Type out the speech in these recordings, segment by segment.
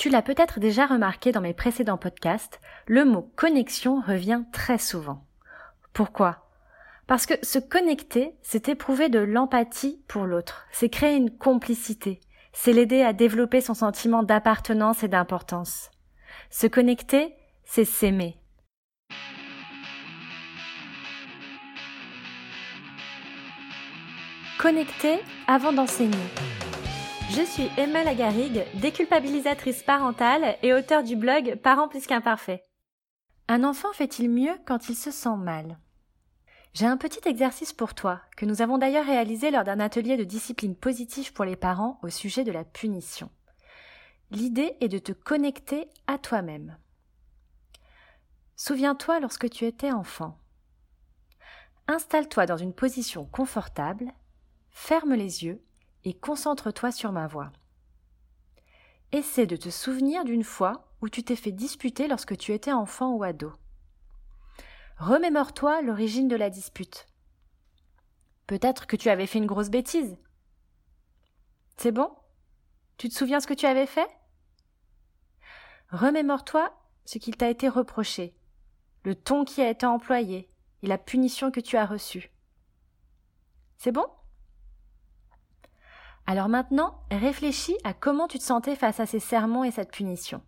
Tu l'as peut-être déjà remarqué dans mes précédents podcasts, le mot connexion revient très souvent. Pourquoi? Parce que se connecter, c'est éprouver de l'empathie pour l'autre, c'est créer une complicité, c'est l'aider à développer son sentiment d'appartenance et d'importance. Se connecter, c'est s'aimer. Connecter avant d'enseigner. Je suis Emma Lagarigue, déculpabilisatrice parentale et auteur du blog Parents plus qu'imparfaits. Un enfant fait-il mieux quand il se sent mal? J'ai un petit exercice pour toi, que nous avons d'ailleurs réalisé lors d'un atelier de discipline positive pour les parents au sujet de la punition. L'idée est de te connecter à toi-même. Souviens-toi lorsque tu étais enfant. Installe-toi dans une position confortable, ferme les yeux et concentre-toi sur ma voix. Essaie de te souvenir d'une fois où tu t'es fait disputer lorsque tu étais enfant ou ado. Remémore-toi l'origine de la dispute. Peut-être que tu avais fait une grosse bêtise. C'est bon? Tu te souviens ce que tu avais fait? Remémore-toi ce qu'il t'a été reproché, le ton qui a été employé et la punition que tu as reçue. C'est bon? Alors maintenant, réfléchis à comment tu te sentais face à ces sermons et cette punition.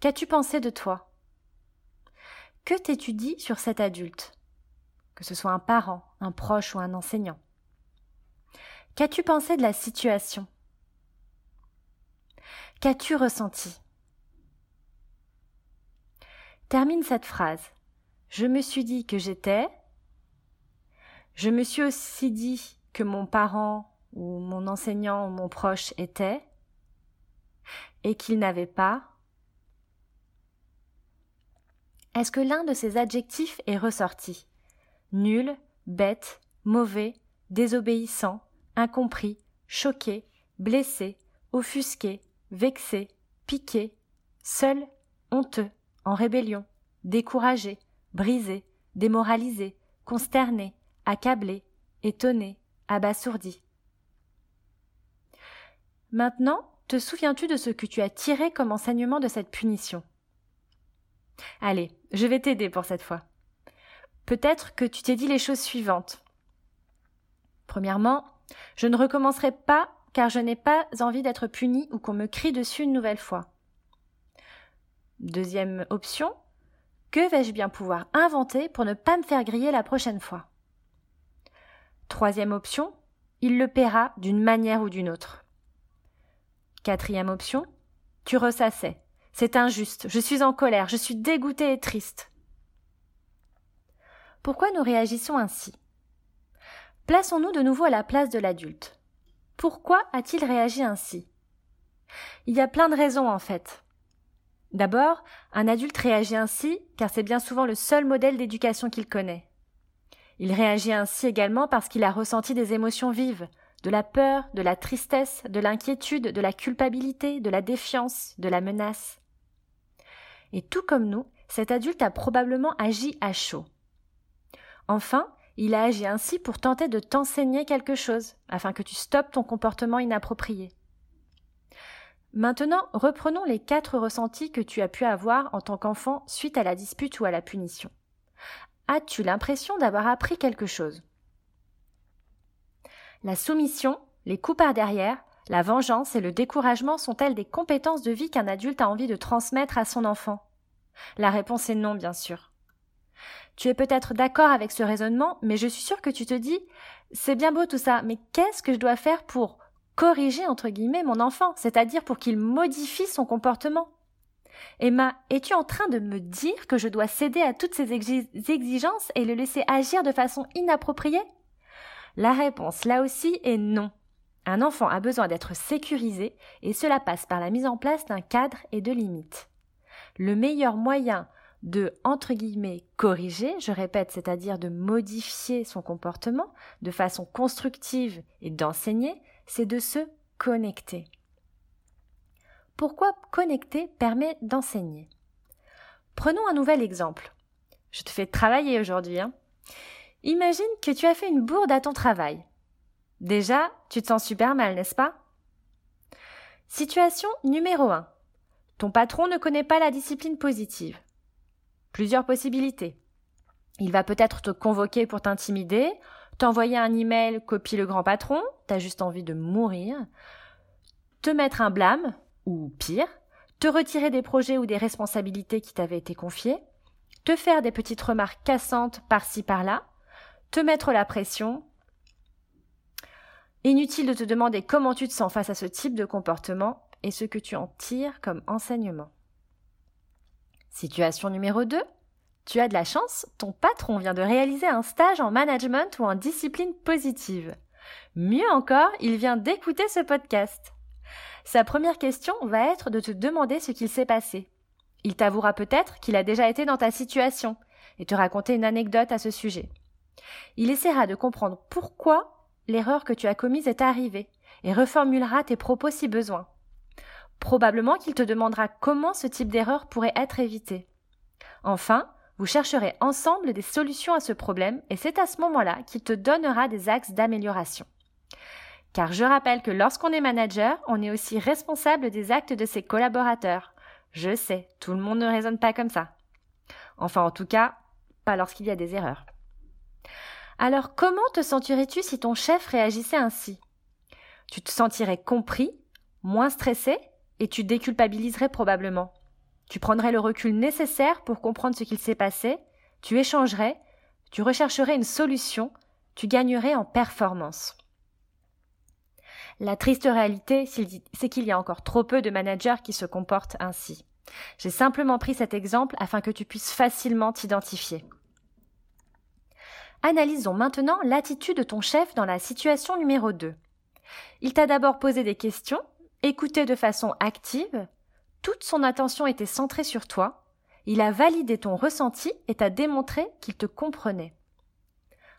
Qu'as-tu pensé de toi? Que t'es-tu dit sur cet adulte? Que ce soit un parent, un proche ou un enseignant? Qu'as-tu pensé de la situation? Qu'as-tu ressenti? Termine cette phrase. Je me suis dit que j'étais. Je me suis aussi dit que mon parent où mon enseignant ou mon proche était et qu'il n'avait pas Est-ce que l'un de ces adjectifs est ressorti? Nul, bête, mauvais, désobéissant, incompris, choqué, blessé, offusqué, vexé, piqué, seul, honteux, en rébellion, découragé, brisé, démoralisé, consterné, accablé, étonné, abasourdi. Maintenant, te souviens-tu de ce que tu as tiré comme enseignement de cette punition? Allez, je vais t'aider pour cette fois. Peut-être que tu t'es dit les choses suivantes. Premièrement, je ne recommencerai pas car je n'ai pas envie d'être puni ou qu'on me crie dessus une nouvelle fois. Deuxième option, que vais-je bien pouvoir inventer pour ne pas me faire griller la prochaine fois? Troisième option, il le paiera d'une manière ou d'une autre. Quatrième option, tu ressassais. C'est injuste, je suis en colère, je suis dégoûtée et triste. Pourquoi nous réagissons ainsi? Plaçons-nous de nouveau à la place de l'adulte. Pourquoi a-t-il réagi ainsi? Il y a plein de raisons en fait. D'abord, un adulte réagit ainsi car c'est bien souvent le seul modèle d'éducation qu'il connaît. Il réagit ainsi également parce qu'il a ressenti des émotions vives, de la peur, de la tristesse, de l'inquiétude, de la culpabilité, de la défiance, de la menace. Et tout comme nous, cet adulte a probablement agi à chaud. Enfin, il a agi ainsi pour tenter de t'enseigner quelque chose, afin que tu stoppes ton comportement inapproprié. Maintenant, reprenons les quatre ressentis que tu as pu avoir en tant qu'enfant suite à la dispute ou à la punition. As-tu l'impression d'avoir appris quelque chose? La soumission, les coups par derrière, la vengeance et le découragement sont-elles des compétences de vie qu'un adulte a envie de transmettre à son enfant? La réponse est non, bien sûr. Tu es peut-être d'accord avec ce raisonnement, mais je suis sûre que tu te dis c'est bien beau tout ça, mais qu'est-ce que je dois faire pour corriger entre guillemets mon enfant, c'est-à-dire pour qu'il modifie son comportement? Emma, es-tu en train de me dire que je dois céder à toutes ces exigences et le laisser agir de façon inappropriée? La réponse là aussi est non. Un enfant a besoin d'être sécurisé et cela passe par la mise en place d'un cadre et de limites. Le meilleur moyen de entre guillemets corriger, je répète, c'est-à-dire de modifier son comportement de façon constructive et d'enseigner, c'est de se connecter. Pourquoi connecter permet d'enseigner? Prenons un nouvel exemple. Je te fais travailler aujourd'hui. Hein Imagine que tu as fait une bourde à ton travail. Déjà, tu te sens super mal, n'est-ce pas? Situation numéro 1. Ton patron ne connaît pas la discipline positive. Plusieurs possibilités. Il va peut-être te convoquer pour t'intimider, t'envoyer un email copie le grand patron, t'as juste envie de mourir, te mettre un blâme, ou pire, te retirer des projets ou des responsabilités qui t'avaient été confiées, te faire des petites remarques cassantes par-ci par-là, te mettre la pression. Inutile de te demander comment tu te sens face à ce type de comportement et ce que tu en tires comme enseignement. Situation numéro 2. Tu as de la chance, ton patron vient de réaliser un stage en management ou en discipline positive. Mieux encore, il vient d'écouter ce podcast. Sa première question va être de te demander ce qu'il s'est passé. Il t'avouera peut-être qu'il a déjà été dans ta situation et te raconter une anecdote à ce sujet. Il essaiera de comprendre pourquoi l'erreur que tu as commise est arrivée et reformulera tes propos si besoin. Probablement qu'il te demandera comment ce type d'erreur pourrait être évité. Enfin, vous chercherez ensemble des solutions à ce problème et c'est à ce moment-là qu'il te donnera des axes d'amélioration. Car je rappelle que lorsqu'on est manager, on est aussi responsable des actes de ses collaborateurs. Je sais, tout le monde ne raisonne pas comme ça. Enfin, en tout cas, pas lorsqu'il y a des erreurs. Alors, comment te sentirais-tu si ton chef réagissait ainsi? Tu te sentirais compris, moins stressé, et tu déculpabiliserais probablement. Tu prendrais le recul nécessaire pour comprendre ce qu'il s'est passé, tu échangerais, tu rechercherais une solution, tu gagnerais en performance. La triste réalité, c'est qu'il y a encore trop peu de managers qui se comportent ainsi. J'ai simplement pris cet exemple afin que tu puisses facilement t'identifier. Analysons maintenant l'attitude de ton chef dans la situation numéro 2. Il t'a d'abord posé des questions, écouté de façon active, toute son attention était centrée sur toi, il a validé ton ressenti et t'a démontré qu'il te comprenait.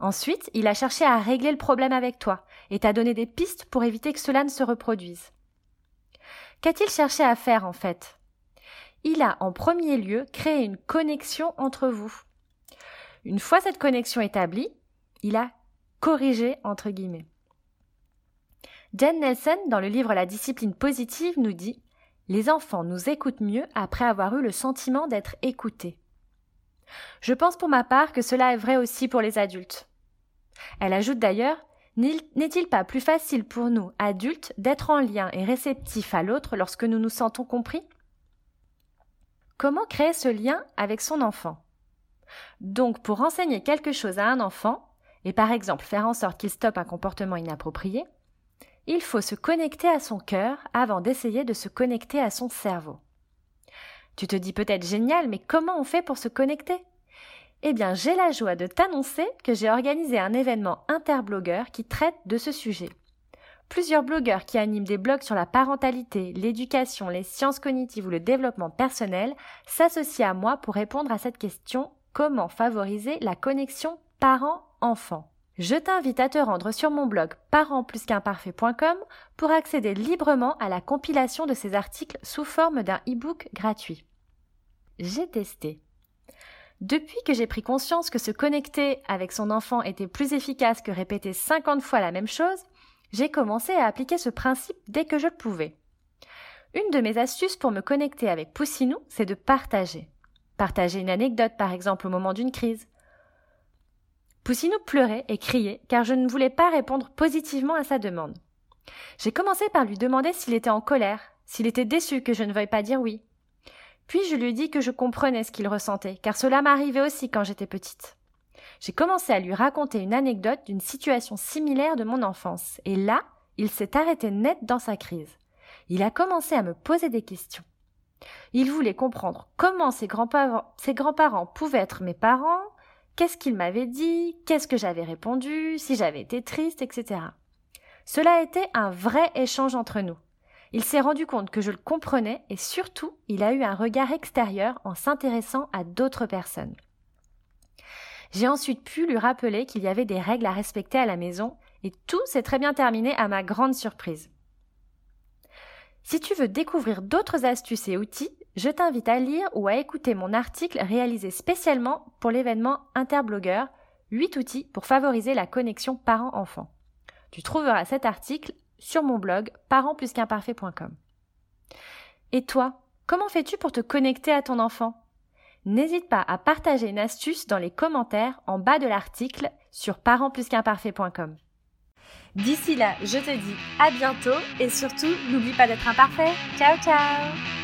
Ensuite, il a cherché à régler le problème avec toi et t'a donné des pistes pour éviter que cela ne se reproduise. Qu'a-t-il cherché à faire en fait? Il a en premier lieu créé une connexion entre vous. Une fois cette connexion établie, il a corrigé entre guillemets. Jen Nelson, dans le livre La discipline positive, nous dit Les enfants nous écoutent mieux après avoir eu le sentiment d'être écoutés. Je pense pour ma part que cela est vrai aussi pour les adultes. Elle ajoute d'ailleurs N'est-il pas plus facile pour nous, adultes, d'être en lien et réceptifs à l'autre lorsque nous nous sentons compris? Comment créer ce lien avec son enfant? Donc, pour enseigner quelque chose à un enfant, et par exemple faire en sorte qu'il stoppe un comportement inapproprié, il faut se connecter à son cœur avant d'essayer de se connecter à son cerveau. Tu te dis peut-être génial, mais comment on fait pour se connecter? Eh bien, j'ai la joie de t'annoncer que j'ai organisé un événement interblogueur qui traite de ce sujet. Plusieurs blogueurs qui animent des blogs sur la parentalité, l'éducation, les sciences cognitives ou le développement personnel s'associent à moi pour répondre à cette question comment favoriser la connexion parent-enfant. Je t'invite à te rendre sur mon blog parentplusqu'imparfait.com pour accéder librement à la compilation de ces articles sous forme d'un e-book gratuit. J'ai testé. Depuis que j'ai pris conscience que se connecter avec son enfant était plus efficace que répéter 50 fois la même chose, j'ai commencé à appliquer ce principe dès que je le pouvais. Une de mes astuces pour me connecter avec Poussinou, c'est de partager. Partager une anecdote, par exemple, au moment d'une crise, Poussinou pleurait et criait car je ne voulais pas répondre positivement à sa demande. J'ai commencé par lui demander s'il était en colère, s'il était déçu que je ne veuille pas dire oui. Puis je lui dis que je comprenais ce qu'il ressentait, car cela m'arrivait aussi quand j'étais petite. J'ai commencé à lui raconter une anecdote d'une situation similaire de mon enfance, et là, il s'est arrêté net dans sa crise. Il a commencé à me poser des questions. Il voulait comprendre comment ses grands-parents, pouvaient être mes parents, qu'est-ce qu'il m'avait dit, qu'est-ce que j'avais répondu, si j'avais été triste, etc. Cela a été un vrai échange entre nous. Il s'est rendu compte que je le comprenais et surtout, il a eu un regard extérieur en s'intéressant à d'autres personnes. J'ai ensuite pu lui rappeler qu'il y avait des règles à respecter à la maison et tout s'est très bien terminé à ma grande surprise. Si tu veux découvrir d'autres astuces et outils, je t'invite à lire ou à écouter mon article réalisé spécialement pour l'événement Interblogueur 8 outils pour favoriser la connexion parent-enfant. Tu trouveras cet article sur mon blog parentplusqu'imparfait.com. Et toi, Comment fais-tu pour te connecter à ton enfant? N'hésite pas à partager une astuce dans les commentaires en bas de l'article sur parentsplusqu'imparfait.com. D'ici là, je te dis à bientôt et surtout, n'oublie pas d'être imparfait. Ciao ciao